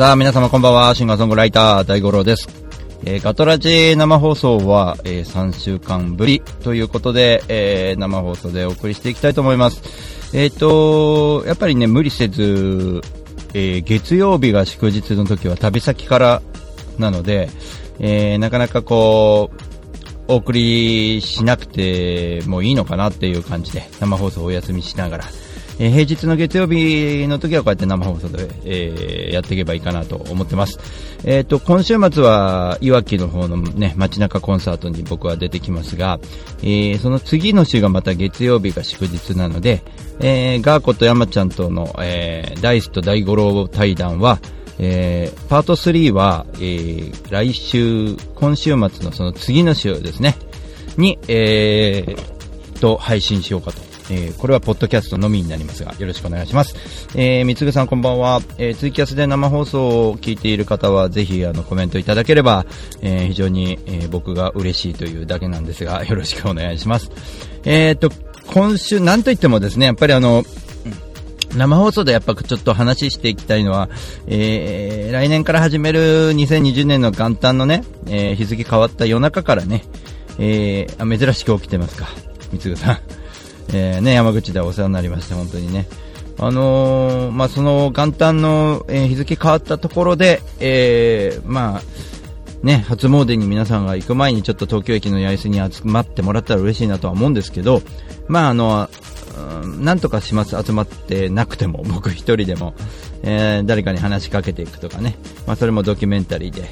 さあ、皆様こんばんは。シンガーソングライター、大五郎です。えーガトラジ生放送は、えー3週間ぶりということで、えー生放送でお送りしていきたいと思います。えっ、と、やっぱりね、無理せず、え月曜日が祝日の時は旅先からなので、えなかなかこう、お送りしなくてもいいのかなっていう感じで、生放送お休みしながら、えー平日の月曜日の時はこうやって生放送で、えーやっていけばいいかなと思ってます。えっ、と、今週末は、いわきの方のね、街中コンサートに僕は出てきますが、えーその次の週がまた月曜日が祝日なので、えーガーコと山ちゃんとの、えーダイスと大五郎対談は、えーパート3は、えー来週、今週末のその次の週ですね、に、えーと、配信しようかと。えーこれはポッドキャストのみになりますが、よろしくお願いします。えー、みつぐさんこんばんは。えーツイキャスで生放送を聞いている方は、ぜひ、あの、コメントいただければ、えー非常に、えー僕が嬉しいというだけなんですが、よろしくお願いします。えーと、今週、なんといってもですね、やっぱりあの、生放送でやっぱちょっと話していきたいのは、えー、来年から始める2020年の元旦のね、えー日付変わった夜中からね、えー、あ珍しく起きてますか、三つぐさん。えー、ね、山口ではお世話になりました、本当にね。あのーまあ、その元旦の、え日付変わったところで、えー、まあ、ね、初詣に皆さんが行く前にちょっと東京駅の八重洲に集まってもらったら嬉しいなとは思うんですけど、まああの、うんなんとかします、集まってなくても、僕一人でも、えー誰かに話しかけていくとかね、まあそれもドキュメンタリーで、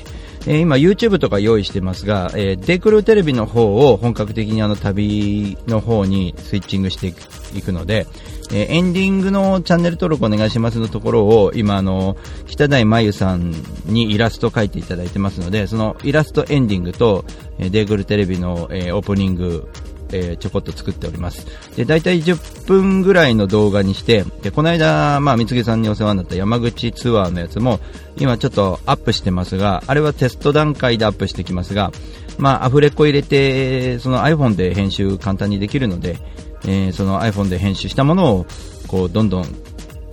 え今 YouTube とか用意してますが、えーデクルテレビの方を本格的にあの旅の方にスイッチングしていくので、えーエンディングのチャンネル登録お願いしますのところを今あの北台真由さんにイラスト描いていただいてますのでそのイラストエンディングと、えデーグルテレビの、えーオープニングえーちょこっと作っております。で、大体10分ぐらいの動画にして、で、この間、まあ、三毛さんにお世話になった山口ツアーのやつも、今ちょっとアップしてますが、あれはテスト段階でアップしてきますが、まあ、アフレコ入れて、その iPhone で編集簡単にできるので、えーその iPhone で編集したものを、こう、どんどん、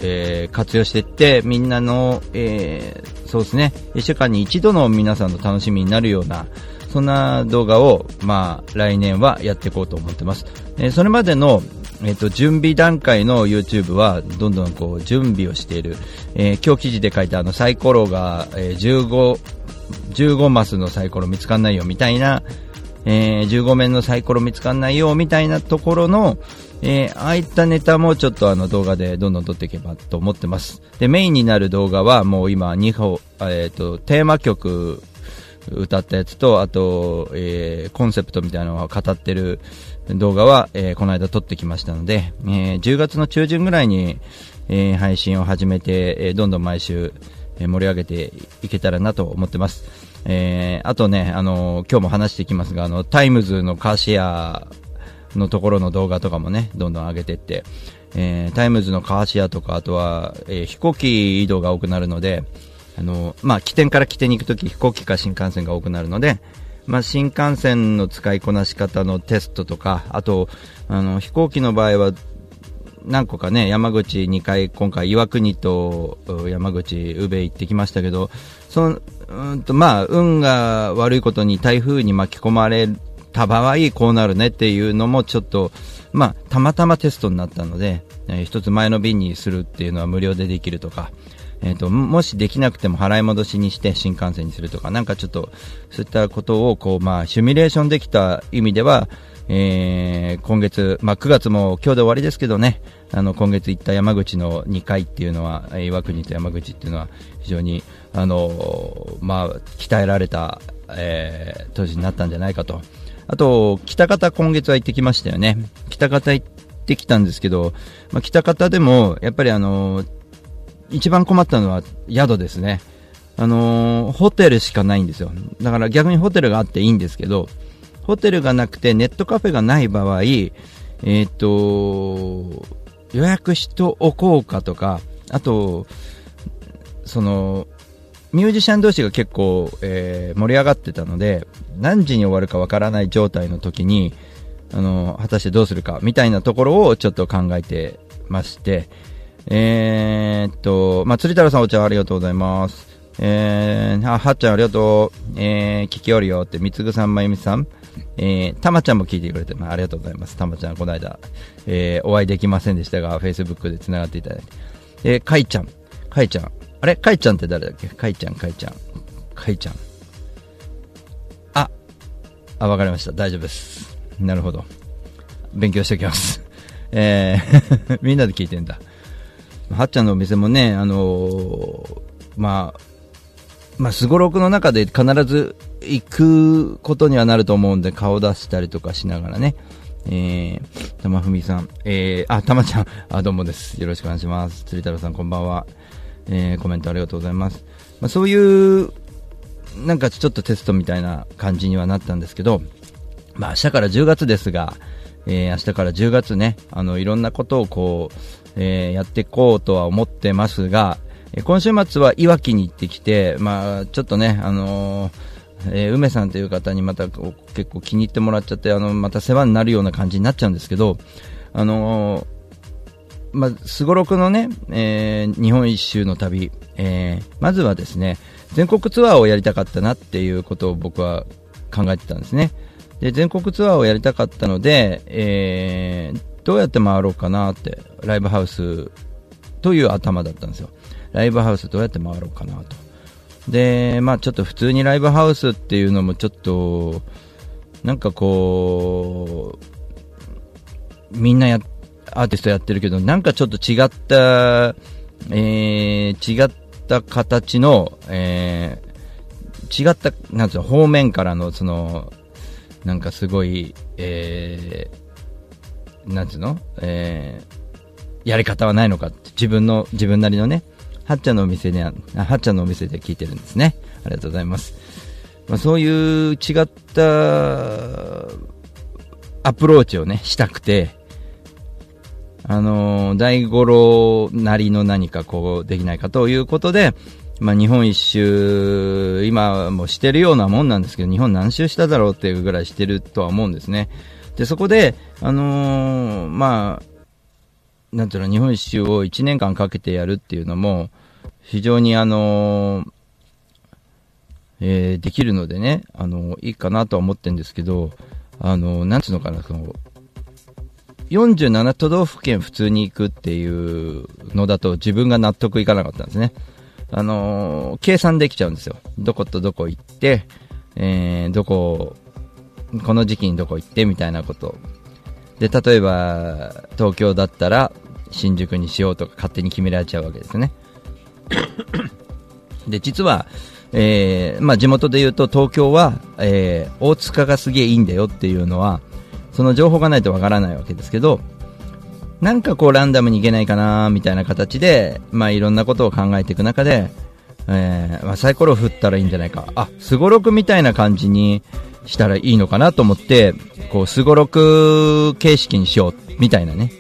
えー活用していって、みんなの、えーそうですね、1週間に一度の皆さんの楽しみになるような、そんな動画を、まあ、来年はやっていこうと思ってます。えーそれまでの、えっ、と、準備段階の YouTube は、どんどんこう、準備をしている。えー今日記事で書いたあの、サイコロが、えー15、15マスのサイコロ見つかんないよ、みたいな、えー15面のサイコロ見つかんないよ、みたいなところの、えーああいったネタもちょっとあの動画でどんどん撮っていけばと思ってます。で、メインになる動画はもう今2本、えっ、と、テーマ曲歌ったやつと、あと、えーコンセプトみたいなのを語ってる動画は、えーこの間撮ってきましたので、えー10月の中旬ぐらいに、えー配信を始めて、えーどんどん毎週、えー盛り上げていけたらなと思ってます。えーあとね、あのー今日も話していきますが、あの、タイムズのカーシェアのところの動画とかもね、どんどん上げてって、えータイムズのカーシェアとか、あとは、えー飛行機移動が多くなるので、あの、まあ、拠点から拠点に行くとき飛行機か新幹線が多くなるので、まあ、新幹線の使いこなし方のテストとか、あと、あの、飛行機の場合は、何個かね、山口2回、今回岩国と山口、宇部行ってきましたけど、その、うんと、まあ、運が悪いことに台風に巻き込まれた場合、こうなるねっていうのもちょっと、まあ、たまたまテストになったので、え一つ前の便にするっていうのは無料でできるとか、えー、ともしできなくても払い戻しにして新幹線にするとか、なんかちょっとそういったことをこう、まあ、シミュレーションできた意味では、えー今月、まあ、9月も今日で終わりですけどね、あの今月行った山口の2回っていうのは、岩国と山口っていうのは非常に、あのまあ、鍛えられた、えー年になったんじゃないかと。あと、北方今月は行ってきましたよね。北方行ってきたんですけど、まあ、北方でも、やっぱりあの一番困ったのは宿ですね。あのーホテルしかないんですよ。だから逆にホテルがあっていいんですけど、ホテルがなくてネットカフェがない場合、えーっと、予約しておこうかとか、あと、その、ミュージシャン同士が結構、えー、盛り上がってたので、何時に終わるかわからない状態の時に、あの、果たしてどうするか、みたいなところをちょっと考えてまして、えー、っと、まあ、釣り太郎さんお茶ありがとうございます。えー、あ、はっちゃんありがとう。えー、聞きおるよって、みつぐさん、まゆみさん。えー、たまちゃんも聞いてくれて、まあ、ありがとうございます。たまちゃん、この間、えー、お会いできませんでしたが、Facebook で繋がっていただいて。えー、かいちゃん。かいちゃん。あれ？かいちゃんって誰だっけ？かいちゃん、かいちゃん。かいちゃん。あ、あ、わかりました。大丈夫です。なるほど。勉強しておきます。えー みんなで聞いてんだ。はっちゃんのお店もね、あのー、まあ、まあ、すごろくの中で必ず行くことにはなると思うんで、顔出したりとかしながらね。えー、玉ふみさん、えー、あ、たまちゃん、あ、どうもです。よろしくお願いします。釣り太郎さん、こんばんは。えー、コメントありがとうございます。まあ、そういう、なんかちょっとテストみたいな感じにはなったんですけど、まあ明日から10月ですが、えー、明日から10月ね、あの、いろんなことをこう、えー、やっていこうとは思ってますが、え、今週末はいわきに行ってきて、まあちょっとね、あのえー、梅さんという方にまた結構気に入ってもらっちゃって、あの、また世話になるような感じになっちゃうんですけど、あのまあ、すごろくのね、えー、日本一周の旅、えー、まずはですね、全国ツアーをやりたかったなっていうことを僕は考えてたんですね。で、全国ツアーをやりたかったので、えー、どうやって回ろうかなって、ライブハウスという頭だったんですよ。ライブハウスどうやって回ろうかなと。で、まあちょっと普通にライブハウスっていうのもちょっと、なんかこう、みんなやアーティストやってるけど、なんかちょっと違った、えー、違った形の、えー、違った、なんつうの、方面からの、その、なんかすごい、えー、なんつうの？えー、やり方はないのかって、自分の、自分なりのね、はっちゃんのお店で、はっちゃんのお店で聞いてるんですね。ありがとうございます。まあ、そういう違ったアプローチをね、したくて、あのー、大五郎なりの何かこうできないかということで、まあ、日本一周、今もしてるようなもんなんですけど、日本何周しただろうっていうぐらいしてるとは思うんですね。で、そこで、あのー、まあ、なんていうの、日本一周を1年間かけてやるっていうのも、非常にあのー、えー、できるのでね、あのいいかなとは思ってるんですけど、あのなんつうのかな、その、47都道府県普通に行くっていうのだと自分が納得いかなかったんですね。あの、計算できちゃうんですよ。どことどこ行って、えー、どこ、この時期にどこ行ってみたいなこと。で、例えば、東京だったら、新宿にしようとか勝手に決められちゃうわけですね。で、実は、えー、まあ、地元で言うと東京は、えー、大塚がすげえいいんだよっていうのは、その情報がないとわからないわけですけど、なんかこうランダムにいけないかなみたいな形で、まあいろんなことを考えていく中で、えー、まあ、サイコロ振ったらいいんじゃないか。あ、すごろくみたいな感じにしたらいいのかなと思って、こう、すごろく形式にしよう、みたいなね。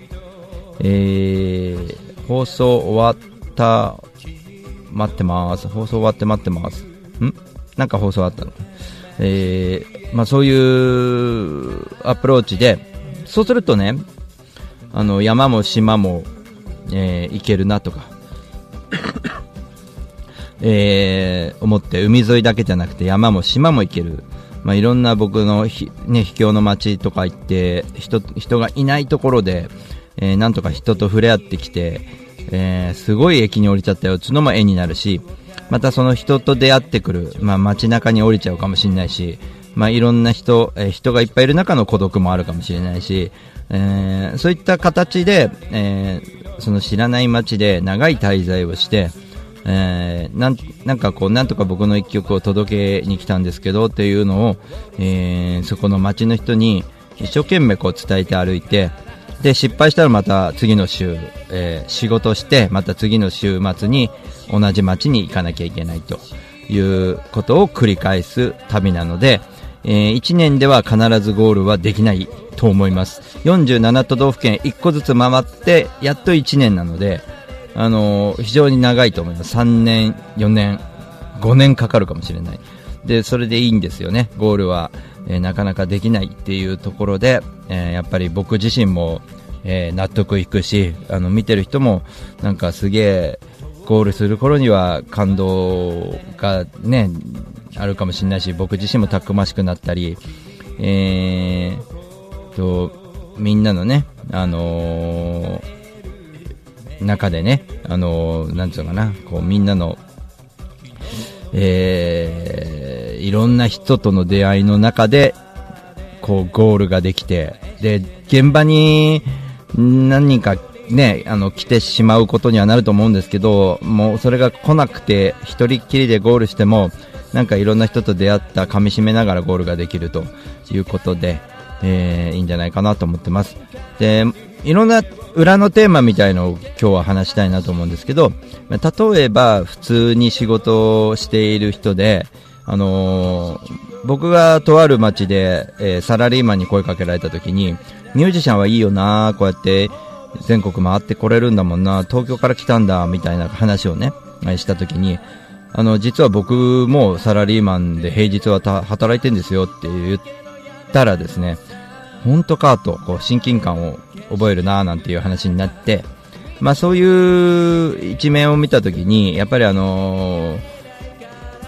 えー、放送終わった、待ってます。放送終わって待ってます。ん？なんか放送あったの？えー、まあ、そういうアプローチで、そうするとね、あの山も島も、えー、行けるなとか、えー、思って海沿いだけじゃなくて山も島も行ける、まあ、いろんな僕のひ、ね、秘境の街とか行って人人がいないところで、えー、なんとか人と触れ合ってきて、えー、すごい駅に降りちゃったよっていうのも絵になるし、またその人と出会ってくる、まあ、街中に降りちゃうかもしれないし、まあ、いろんな人、えー、人がいっぱいいる中の孤独もあるかもしれないし、えー、そういった形で、えー、その知らない街で長い滞在をして、えー、なんなんかこう、なんとか僕の一曲を届けに来たんですけどっていうのを、えー、そこの街の人に一生懸命こう伝えて歩いて、で、失敗したらまた次の週、えー、仕事して、また次の週末に同じ街に行かなきゃいけないということを繰り返す旅なので、えー、1年では必ずゴールはできないと思います。47都道府県1個ずつ回って、やっと1年なので、あの、非常に長いと思います。3年、4年、5年かかるかもしれない。で、それでいいんですよね。ゴールは、えー、なかなかできないっていうところで、えー、やっぱり僕自身も、え納得いくし、あの、見てる人も、なんかすげえ、ゴールする頃には感動がね、あるかもしれないし、僕自身もたくましくなったり、えー、と、みんなのね、あのー、中でね、あのー、なんつうのかな、こう、みんなの、えー、いろんな人との出会いの中で、こう、ゴールができて、で、現場に何人かね、あの、来てしまうことにはなると思うんですけど、もうそれが来なくて、一人っきりでゴールしても、なんかいろんな人と出会った、噛み締めながらゴールができるということで、えー、いいんじゃないかなと思ってます。で、いろんな裏のテーマみたいのを今日は話したいなと思うんですけど、例えば普通に仕事をしている人で、あのー、僕がとある街で、えー、サラリーマンに声かけられた時に、ミュージシャンはいいよなこうやって全国回ってこれるんだもんな、東京から来たんだ、みたいな話をね、したときに、あの、実は僕もサラリーマンで平日は働いてんですよって言ったらですね、本当かと、こう、親近感を覚えるな、なんていう話になって、まあそういう一面を見たときに、やっぱりあのー、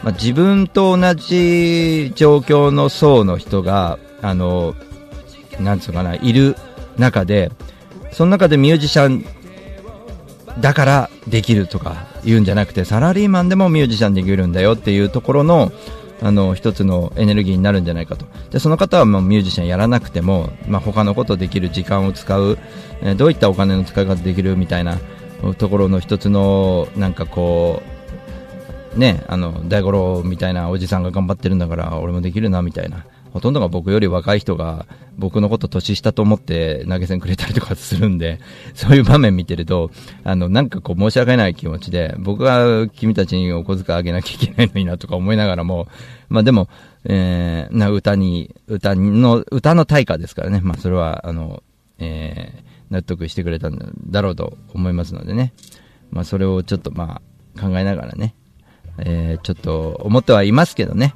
まあ、自分と同じ状況の層の人が、あの、なんつうかな、いる中で、その中でミュージシャンだからできるとか言うんじゃなくてサラリーマンでもミュージシャンできるんだよっていうところのあの一つのエネルギーになるんじゃないかと。でその方はもうミュージシャンやらなくても、まあ、他のことできる時間を使う、えー、どういったお金の使い方できるみたいなところの一つのなんかこうねあの大五郎みたいなおじさんが頑張ってるんだから俺もできるなみたいな。ほとんどが僕より若い人が僕のこと年下と思って投げ銭くれたりとかするんで、そういう場面見てると、あの、なんかこう申し訳ない気持ちで、僕が君たちにお小遣いあげなきゃいけないのになとか思いながらも、まあでも、えー、な歌に、歌の、歌の対価ですからね、まあそれは、あの、えー、納得してくれたんだろうと思いますのでね、まあそれをちょっとまあ考えながらね、えー、ちょっと思ってはいますけどね、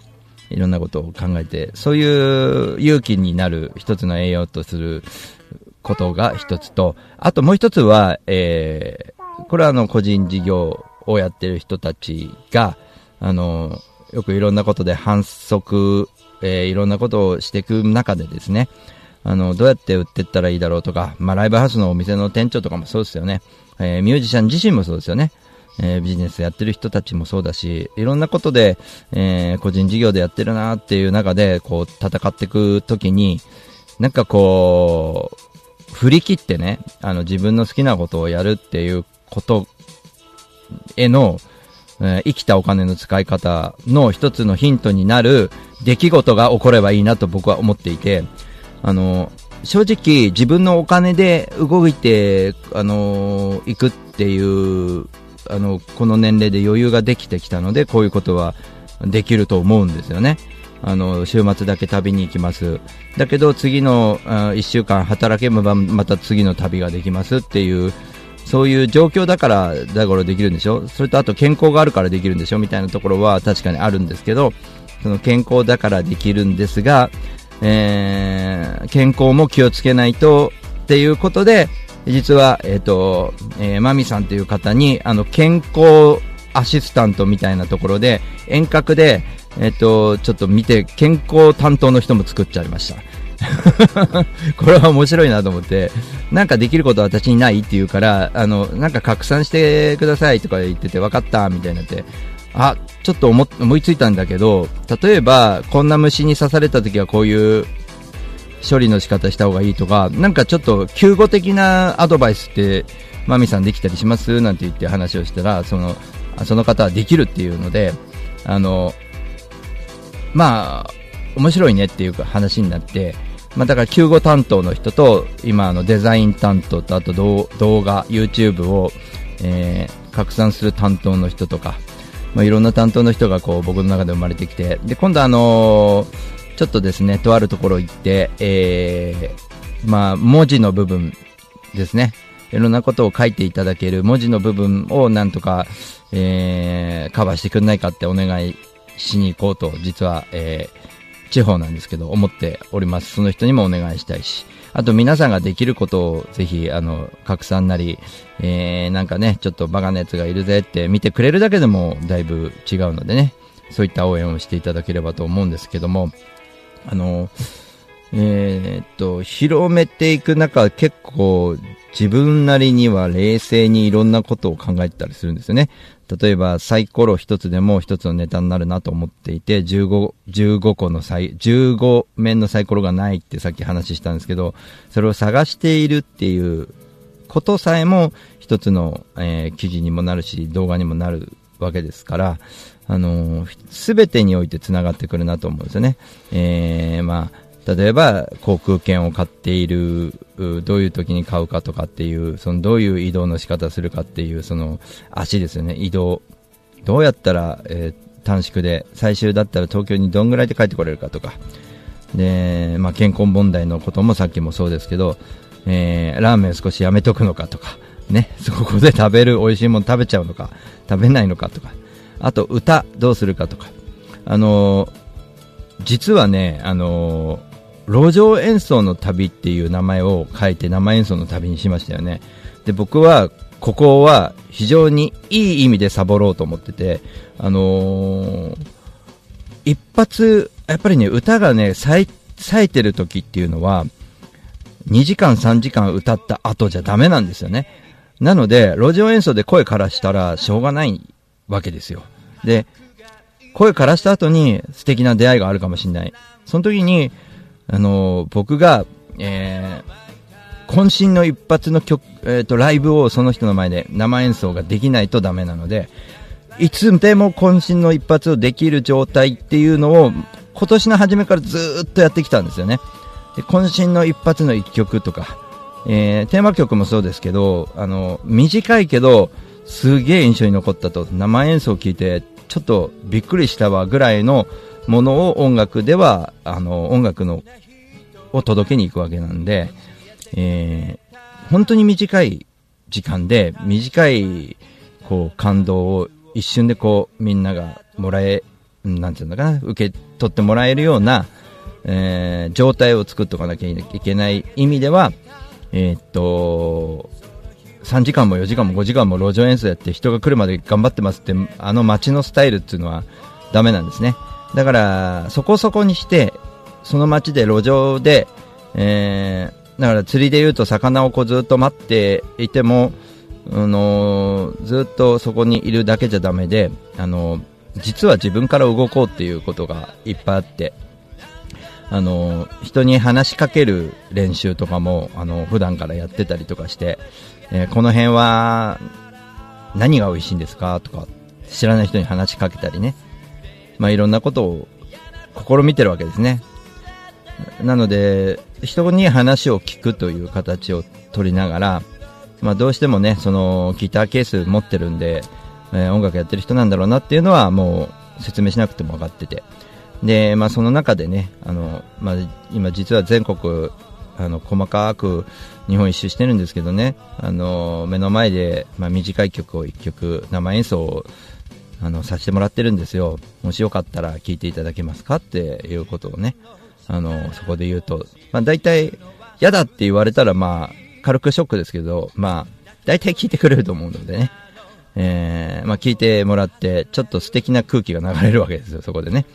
いろんなことを考えて、そういう勇気になる一つの栄養とすることが一つと、あともう一つは、えー、これはあの個人事業をやってる人たちが、あの、よくいろんなことで反則、えー、いろんなことをしていく中でですね、あの、どうやって売っていったらいいだろうとか、まあ、ライブハウスのお店の店長とかもそうですよね。えー、ミュージシャン自身もそうですよね。えー、ビジネスやってる人たちもそうだし、いろんなことで、えー、個人事業でやってるなっていう中で、こう、戦っていくときに、なんかこう、振り切ってね、あの、自分の好きなことをやるっていうことへの、えー、生きたお金の使い方の一つのヒントになる出来事が起こればいいなと僕は思っていて、あの、正直自分のお金で動いて、あの行くっていうあの、この年齢で余裕ができてきたので、こういうことはできると思うんですよね。あの、週末だけ旅に行きます。だけど、次の1週間働けばまた次の旅ができますっていう、そういう状況だから、だからできるんでしょ？それとあと健康があるからできるんでしょ？みたいなところは確かにあるんですけど、その健康だからできるんですが、えー、健康も気をつけないとっていうことで、実は、えっ、ー、と、えー、マミさんという方に、あの、健康アシスタントみたいなところで、遠隔で、えっ、ー、と、ちょっと見て、健康担当の人も作っちゃいました。これは面白いなと思って、なんかできることは私にないって言うから、あの、なんか拡散してくださいとか言ってて、分かったみたいになって、あ、ちょっと思思いついたんだけど、例えば、こんな虫に刺された時はこういう処理の仕方した方がいいとか、なんかちょっと救護的なアドバイスって、マミさんできたりします？なんて言って話をしたら、その、その方はできるっていうので、あの、まあ、面白いねっていう話になって、まあ、だから救護担当の人と、今あのデザイン担当と、あと動画、YouTube を、えー、拡散する担当の人とか、まあ、いろんな担当の人がこう僕の中で生まれてきて、で、今度あのーちょっとですね、とあるところ行って、えー、まあ、文字の部分ですね。いろんなことを書いていただける文字の部分をなんとか、えー、カバーしてくんないかってお願いしに行こうと、実は、えー、地方なんですけど、思っております。その人にもお願いしたいし。あと皆さんができることをぜひ、あの、拡散なり、えー、なんかね、ちょっとバカなやつがいるぜって見てくれるだけでもだいぶ違うのでね、そういった応援をしていただければと思うんですけども、あの、えー、っと、広めていく中、結構自分なりには冷静にいろんなことを考えてたりするんですよね。例えばサイコロ一つでも一つのネタになるなと思っていて、15、15個のサイ、15面のサイコロがないってさっき話したんですけど、それを探しているっていうことさえも一つの、えー、記事にもなるし、動画にもなるわけですから、あのす、べてにおいて繋がってくるなと思うんですよね。えー、まあ、例えば航空券を買っている、どういう時に買うかとかっていう、そのどういう移動の仕方するかっていう、その足ですよね、移動。どうやったら、えー、短縮で、最終だったら東京にどんぐらいで帰ってこれるかとか。で、まあ、健康問題のこともさっきもそうですけど、えー、ラーメン少しやめとくのかとか、ね、そこで食べる美味しいもの食べちゃうのか、食べないのかとか、あと歌どうするかとか、あのー、実はね、あのー路上演奏の旅っていう名前を書いて生演奏の旅にしましたよね。で、僕は、ここは非常にいい意味でサボろうと思ってて、あのー、一発、やっぱりね、歌がね、冴えてる時っていうのは、2時間3時間歌った後じゃダメなんですよね。なので、路上演奏で声からしたらしょうがないわけですよ。で、声からした後に素敵な出会いがあるかもしれない。その時に、あの僕が、えー、渾身の一発の曲、えーと、ライブをその人の前で生演奏ができないとダメなので、いつでも渾身の一発をできる状態っていうのを今年の初めからずっとやってきたんですよね。で渾身の一発の一曲とか、えー、テーマ曲もそうですけど、あの、短いけど、すげえ印象に残ったと、生演奏を聞いて、ちょっとびっくりしたわぐらいのものを音楽では、あの、音楽の、を届けに行くわけなんで、えー、本当に短い時間で、短い、こう、感動を一瞬でこう、みんながもらえ、なんていうのかな、受け取ってもらえるような、えー、状態を作っておかなきゃいけない意味では、えー、っと、3時間も4時間も5時間も路上演奏やって人が来るまで頑張ってますって、あの街のスタイルっていうのはダメなんですね。だから、そこそこにして、その街で路上で、えー、だから釣りで言うと魚をこうずっと待っていても、あのー、ずっとそこにいるだけじゃダメで、あのー、実は自分から動こうっていうことがいっぱいあって、あの、人に話しかける練習とかも、あの普段からやってたりとかして、えこの辺は何が美味しいんですかとか、知らない人に話しかけたりね、まあ、いろんなことを試みてるわけですね。なので、人に話を聞くという形を取りながら、まあ、どうしてもね、そのギターケース持ってるんで、えー、音楽やってる人なんだろうなっていうのはもう説明しなくても分かってて。で、まあ、その中でね、あの、まあ、今実は全国、あの、細かく日本一周してるんですけどね、あの、目の前で、まあ、短い曲を1曲生演奏をあの、させてもらってるんですよ。もしよかったら聞いていただけますかっていうことをね、あの、そこで言うと、まあ大体、嫌だって言われたらまあ、軽くショックですけど、まあ、大体聞いてくれると思うのでね。えー、まあ聞いてもらって、ちょっと素敵な空気が流れるわけですよ、そこでね。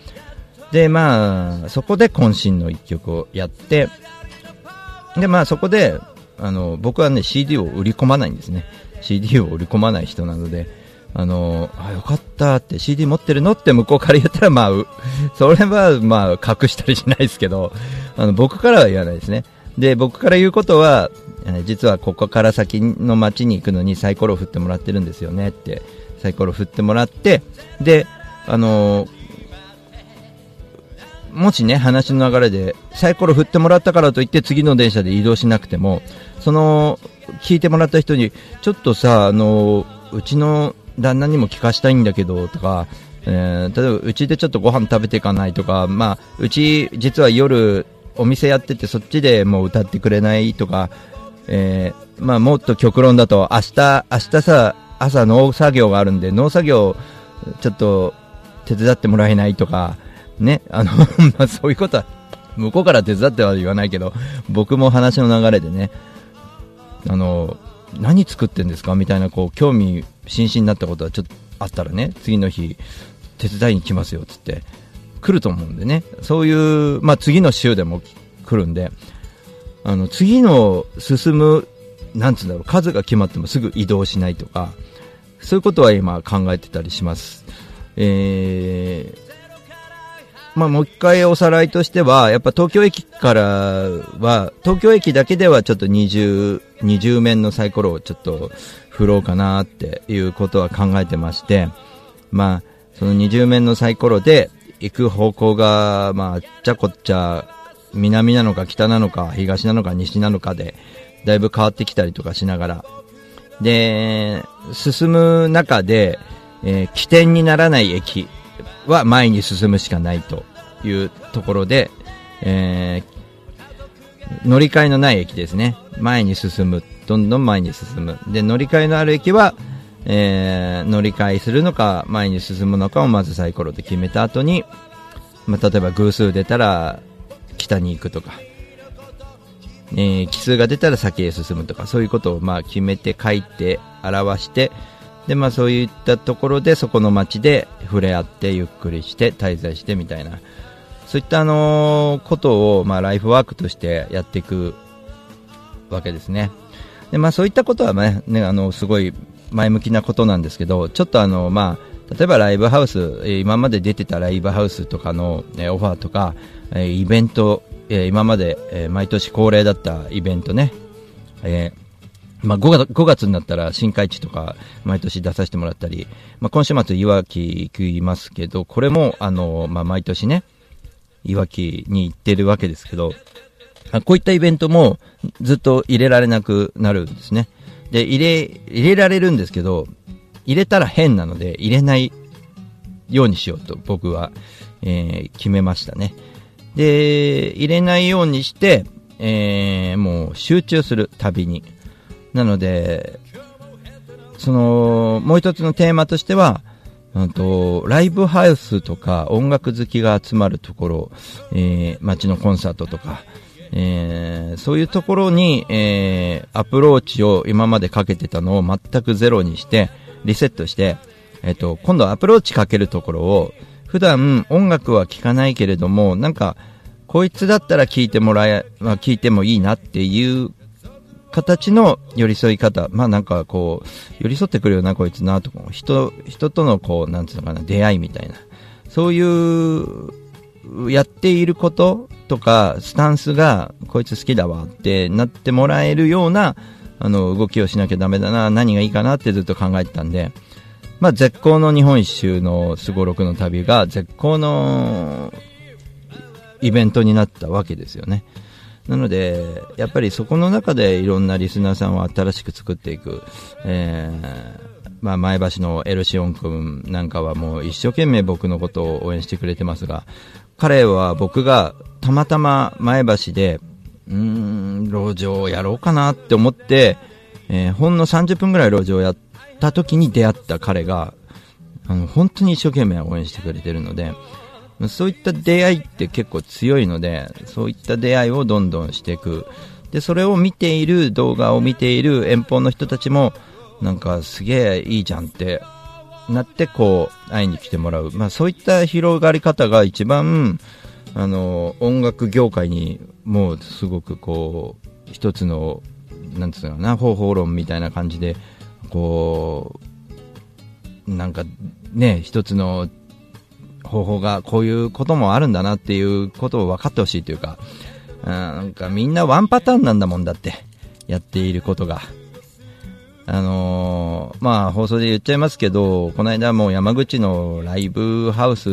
で、まあ、そこで渾身の一曲をやって、で、まあそこで、あの、僕はね、CD を売り込まないんですね。CD を売り込まない人なので、あの、あ、よかったって CD 持ってるのって向こうから言ったら、まあ、それは、まあ、隠したりしないですけど、あの、僕からは言わないですね。で、僕から言うことは、実はここから先の街に行くのにサイコロ振ってもらってるんですよねって、サイコロ振ってもらって、で、あのもしね、話の流れで、サイコロ振ってもらったからといって次の電車で移動しなくても、その、聞いてもらった人に、ちょっとさ、あのうちの旦那にも聞かしたいんだけどとか、えー、例えばうちでちょっとご飯食べていかないとか、まあ、うち実は夜お店やっててそっちでもう歌ってくれないとか、えー、まあもっと極論だと明日、明日さ、朝農作業があるんで農作業ちょっと手伝ってもらえないとか、ね、あの、まあそういうことは、向こうから手伝っては言わないけど、僕も話の流れでね、あの、何作ってんですか？みたいな、こう、興味津々になったことはちょっとあったらね、次の日、手伝いに来ますよ、つって、来ると思うんでね、そういう、まあ次の週でも来るんで、あの、次の進む、なんつうんだろう、数が決まってもすぐ移動しないとか、そういうことは今考えてたりします。えー、まあ、もう一回おさらいとしては、やっぱ東京駅からは、東京駅だけではちょっと20、20面のサイコロをちょっと振ろうかなっていうことは考えてまして、まあ、その20面のサイコロで行く方向が、まあっ、ちゃこっちゃ、南なのか北なのか東なのか西なのかで、だいぶ変わってきたりとかしながら、で、進む中で、えー、起点にならない駅は前に進むしかないというところで、えー、乗り換えのない駅ですね。前に進む。どんどん前に進む。で、乗り換えのある駅は、えー、乗り換えするのか、前に進むのかをまずサイコロで決めた後に、まあ、例えば偶数出たら北に行くとか、えー、奇数が出たら先へ進むとか、そういうことをまあ決めて書いて表して、で、まあそういったところでそこの街で触れ合ってゆっくりして滞在してみたいな、そういったあのことをまあライフワークとしてやっていくわけですね。で、まあそういったことはね、ねあの、すごい前向きなことなんですけど、ちょっとあの、まあ、例えばライブハウス、今まで出てたライブハウスとかの、オファーとか、イベント、今まで、毎年恒例だったイベントね、まあ、5, 月5月になったら新海地とか毎年出させてもらったり、まあ、今週末いわき行きますけど、これもあの、まあ、毎年ね、いわきに行ってるわけですけど、こういったイベントもずっと入れられなくなるんですね。で、入れ、入れられるんですけど、入れたら変なので入れないようにしようと僕は、えー、決めましたね。で、入れないようにして、えー、もう集中する旅に。なので、その、もう一つのテーマとしては、うんと、ライブハウスとか音楽好きが集まるところ、えー、街のコンサートとか、えー、そういうところに、えー、アプローチを今までかけてたのを全くゼロにして、リセットして、えっ、ー、と、今度アプローチかけるところを、普段音楽は聴かないけれども、なんか、こいつだったら聴いてもらえ、まあ、聴いてもいいなっていう形の寄り添い方。まあなんかこう、寄り添ってくるよな、こいつな、とか、人、人とのこう、なんつうのかな、出会いみたいな。そういう、やっていることとか、スタンスが、こいつ好きだわってなってもらえるような、あの、動きをしなきゃダメだな、何がいいかなってずっと考えてたんで、まあ絶好の日本一周のすごろくの旅が絶好のイベントになったわけですよね。なので、やっぱりそこの中でいろんなリスナーさんを新しく作っていく、えー、まあ、前橋のエルシオン君なんかはもう一生懸命僕のことを応援してくれてますが、彼は僕がたまたま前橋で、うーん、路上をやろうかなって思って、えー、ほんの30分ぐらい路上をやった時に出会った彼が、あの、本当に一生懸命応援してくれてるので、そういった出会いって結構強いので、そういった出会いをどんどんしていく。で、それを見ている、動画を見ている遠方の人たちも、なんかすげえいいじゃんってなってこう会いに来てもらう。まあそういった広がり方が一番、あの、音楽業界にもうすごくこう、一つの、なんつうのかな、方法論みたいな感じで、こう、なんかね、一つの方法がこういうこともあるんだなっていうことを分かってほしいというか、なんかみんなワンパターンなんだもんだって、やっていることが。あのー、まあ放送で言っちゃいますけど、この間もう山口のライブハウス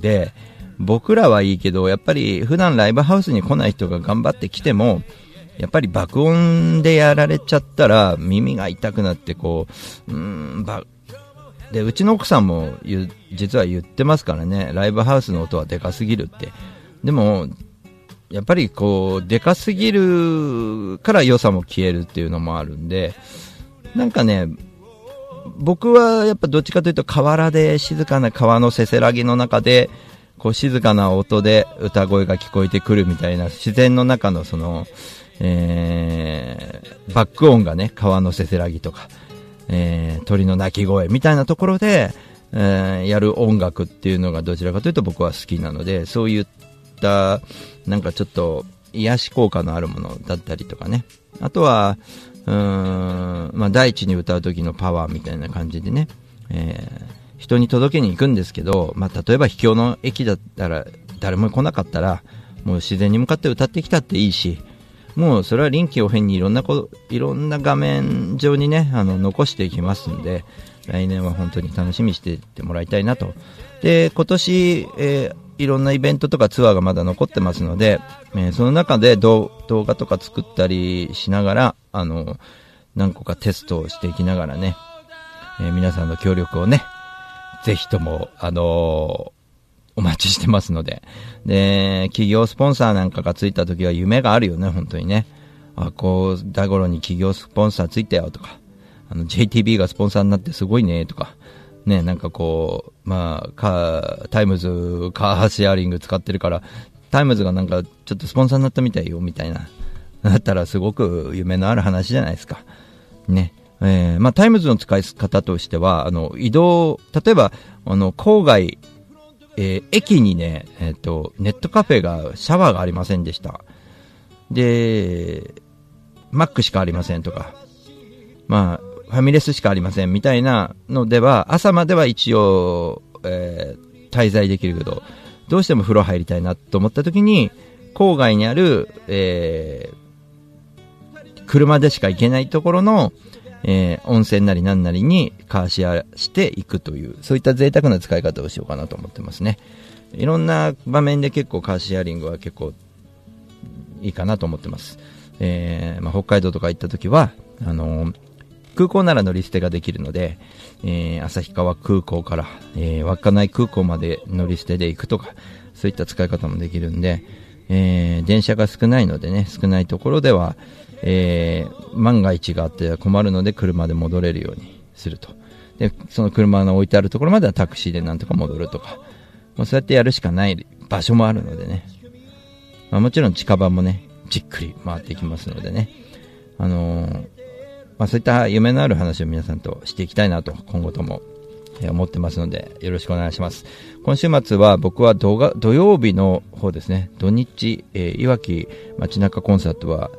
で、僕らはいいけど、やっぱり普段ライブハウスに来ない人が頑張ってきても、やっぱり爆音でやられちゃったら耳が痛くなってこう、うん、で、うちの奥さんも実は言ってますからね、ライブハウスの音はでかすぎるって。でも、やっぱりこう、でかすぎるから良さも消えるっていうのもあるんで、なんかね、僕はやっぱどっちかというと河原で静かな川のせせらぎの中で、こう静かな音で歌声が聞こえてくるみたいな自然の中のその、えー、バック音がね、川のせせらぎとか、えー、鳥の鳴き声みたいなところで、えー、やる音楽っていうのがどちらかというと僕は好きなので、そういった、なんかちょっと癒し効果のあるものだったりとかね。あとは、うーん、まあ、大地に歌う時のパワーみたいな感じでね、えー、人に届けに行くんですけど、まあ、例えば秘境の駅だったら、誰も来なかったら、もう自然に向かって歌ってきたっていいし、もうそれは臨機応変にいろんなこいろんな画面上にね、あの、残していきますんで、来年は本当に楽しみにしていってもらいたいなと。で、今年、えー、いろんなイベントとかツアーがまだ残ってますので、えー、その中で動画とか作ったりしながら、あの、何個かテストをしていきながらね、えー、皆さんの協力をね、ぜひとも、あのお待ちしてますので。で、企業スポンサーなんかがついた時は夢があるよね、本当にね。あ、こう、大頃に企業スポンサーついたよとか、あの、JTB がスポンサーになってすごいねとか、ね、なんかこう、まあ、か、タイムズ、カーシェアリング使ってるから、タイムズがなんかちょっとスポンサーになったみたいよ、みたいな。だったらすごく夢のある話じゃないですか。ね。えー、まあ、タイムズの使い方としては、あの、移動、例えば、あの、郊外えー、駅にね、えっ、ー、と、ネットカフェが、シャワーがありませんでした。で、マックしかありませんとか、まあ、ファミレスしかありませんみたいなのでは、朝までは一応、えー、滞在できるけど、どうしても風呂入りたいなと思った時に、郊外にある、えー、車でしか行けないところの、えー、温泉なり何なりにカーシェアしていくという、そういった贅沢な使い方をしようかなと思ってますね。いろんな場面で結構カーシェアリングは結構いいかなと思ってます。えー、まあ、北海道とか行った時は、あのー、空港なら乗り捨てができるので、えー、旭川空港から、え、稚内空港まで乗り捨てで行くとか、そういった使い方もできるんで、え、電車が少ないのでね、少ないところでは、えー、万が一があって困るので車で戻れるようにすると。で、その車の置いてあるところまではタクシーでなんとか戻るとか、もうそうやってやるしかない場所もあるのでね。まあ、もちろん近場もね、じっくり回っていきますのでね。あのー、まあ、そういった夢のある話を皆さんとしていきたいなと、今後とも、思ってますので、よろしくお願いします。今週末は僕は土土曜日の方ですね、土日、えー、いわき街中コンサートは、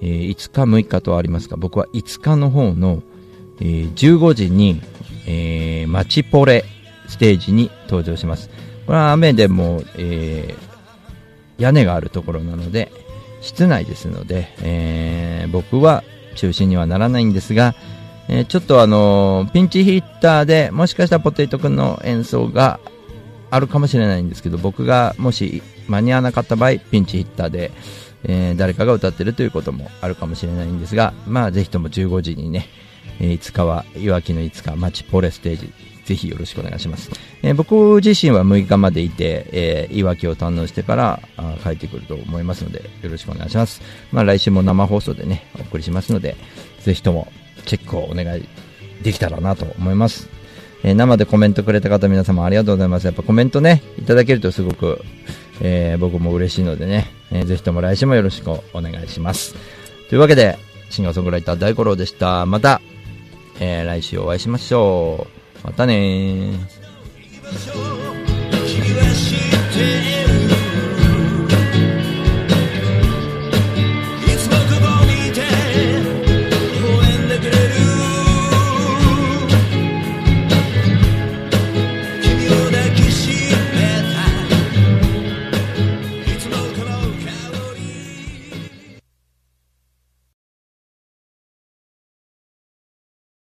えー、5日、6日とありますが、僕は5日の方の、えー、15時に、えー、マチポレステージに登場します。これは雨でも、えー、屋根があるところなので、室内ですので、えー、僕は中心にはならないんですが、えー、ちょっとあのー、ピンチヒッターで、もしかしたらポテイト君の演奏があるかもしれないんですけど、僕がもし間に合わなかった場合、ピンチヒッターで、えー、誰かが歌ってるということもあるかもしれないんですが、まあ、ぜひとも15時にね、えー、5日はいわきの5日、マチポレステージ、ぜひよろしくお願いします。えー、僕自身は6日までいて、えー、いわきを堪能してから帰ってくると思いますので、よろしくお願いします。まあ、来週も生放送でね、お送りしますので、ぜひともチェックをお願いできたらなと思います。えー、生でコメントくれた方皆様ありがとうございます。やっぱコメントね、いただけるとすごくえー、僕も嬉しいのでね、えー、ぜひとも来週もよろしくお願いします。というわけで、シンガーソングライター大五郎でした。また、えー、来週お会いしましょう。またねー。